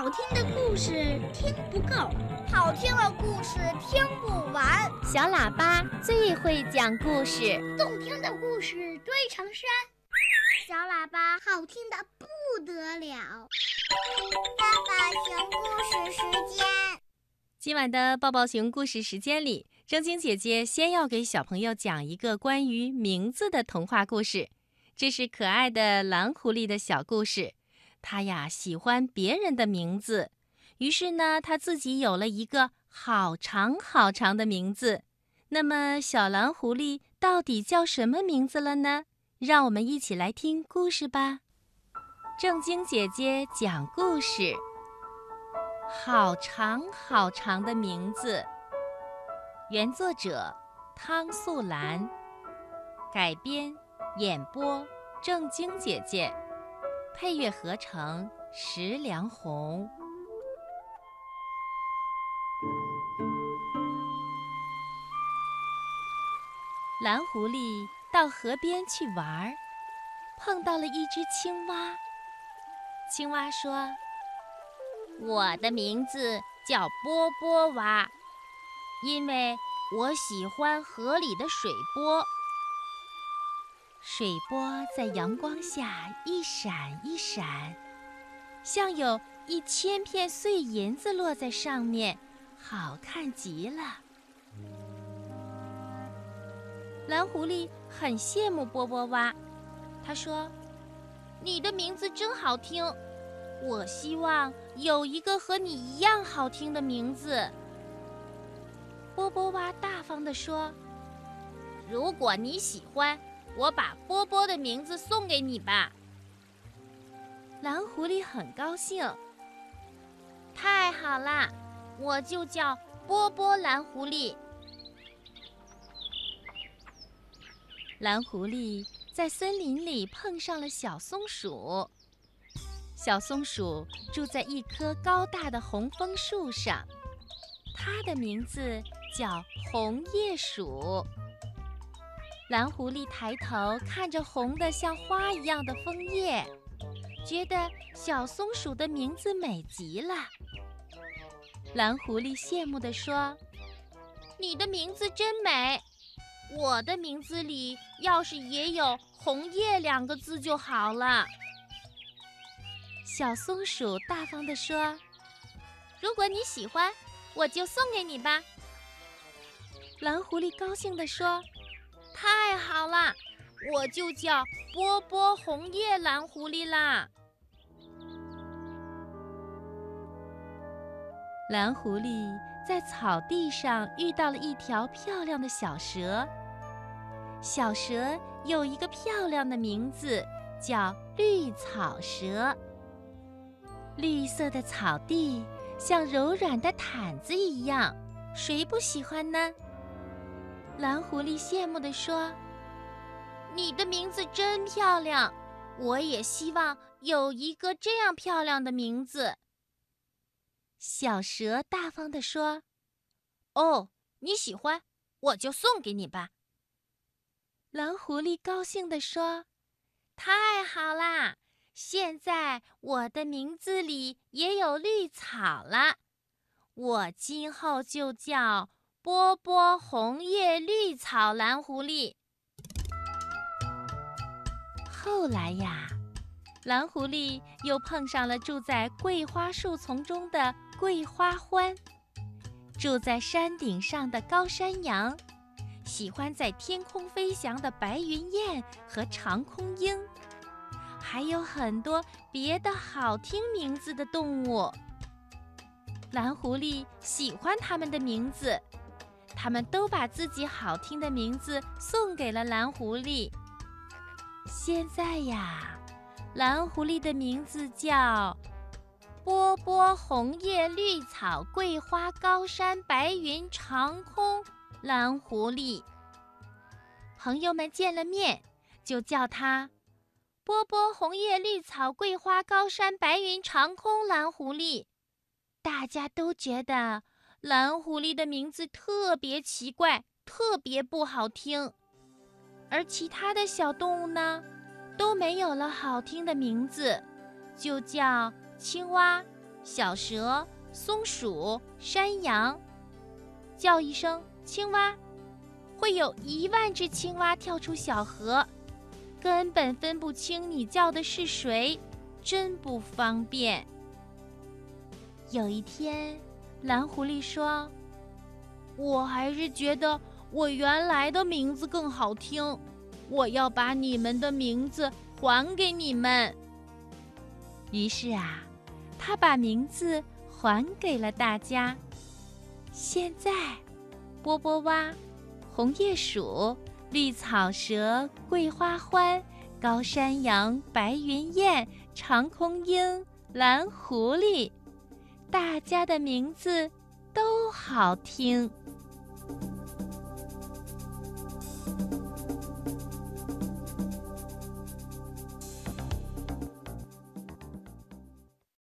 好听的故事听不够，好听的故事听不完。小喇叭最会讲故事，动听的故事堆成山。小喇叭好听的不得了。爸爸熊故事时间，今晚的抱抱熊故事时间里，正晶姐姐先要给小朋友讲一个关于名字的童话故事。这是可爱的蓝狐狸的小故事。它呀喜欢别人的名字，于是呢，它自己有了一个好长好长的名字。那么，小蓝狐狸到底叫什么名字了呢？让我们一起来听故事吧。正晶姐姐讲故事。好长好长的名字。原作者汤素兰，改编演播正晶姐姐。配乐合成石良红。蓝狐狸到河边去玩，碰到了一只青蛙。青蛙说：“我的名字叫波波蛙，因为我喜欢河里的水波。”水波在阳光下一闪一闪，像有一千片碎银子落在上面，好看极了。蓝狐狸很羡慕波波蛙，他说：“你的名字真好听，我希望有一个和你一样好听的名字。”波波蛙大方地说：“如果你喜欢。”我把波波的名字送给你吧。蓝狐狸很高兴。太好啦，我就叫波波蓝狐狸。蓝狐狸在森林里碰上了小松鼠。小松鼠住在一棵高大的红枫树上，它的名字叫红叶鼠。蓝狐狸抬头看着红的像花一样的枫叶，觉得小松鼠的名字美极了。蓝狐狸羡慕地说：“你的名字真美，我的名字里要是也有‘红叶’两个字就好了。”小松鼠大方地说：“如果你喜欢，我就送给你吧。”蓝狐狸高兴地说。太好了，我就叫波波红叶蓝狐狸啦。蓝狐狸在草地上遇到了一条漂亮的小蛇，小蛇有一个漂亮的名字，叫绿草蛇。绿色的草地像柔软的毯子一样，谁不喜欢呢？蓝狐狸羡慕地说：“你的名字真漂亮，我也希望有一个这样漂亮的名字。”小蛇大方地说：“哦，你喜欢，我就送给你吧。”蓝狐狸高兴地说：“太好啦！现在我的名字里也有绿草了，我今后就叫……”波波红叶绿草蓝狐狸。后来呀，蓝狐狸又碰上了住在桂花树丛中的桂花欢，住在山顶上的高山羊，喜欢在天空飞翔的白云雁和长空鹰，还有很多别的好听名字的动物。蓝狐狸喜欢它们的名字。他们都把自己好听的名字送给了蓝狐狸。现在呀，蓝狐狸的名字叫波波红叶绿草桂花高山白云长空蓝狐狸。朋友们见了面，就叫它波波红叶绿草桂花高山白云长空蓝狐狸。大家都觉得。蓝狐狸的名字特别奇怪，特别不好听，而其他的小动物呢，都没有了好听的名字，就叫青蛙、小蛇、松鼠、山羊。叫一声“青蛙”，会有一万只青蛙跳出小河，根本分不清你叫的是谁，真不方便。有一天，蓝狐狸说：“我还是觉得我原来的名字更好听，我要把你们的名字还给你们。”于是啊，他把名字还给了大家。现在，波波蛙、红叶鼠、绿草蛇、桂花欢、高山羊、白云燕、长空鹰、蓝狐狸，大家的名字都好听。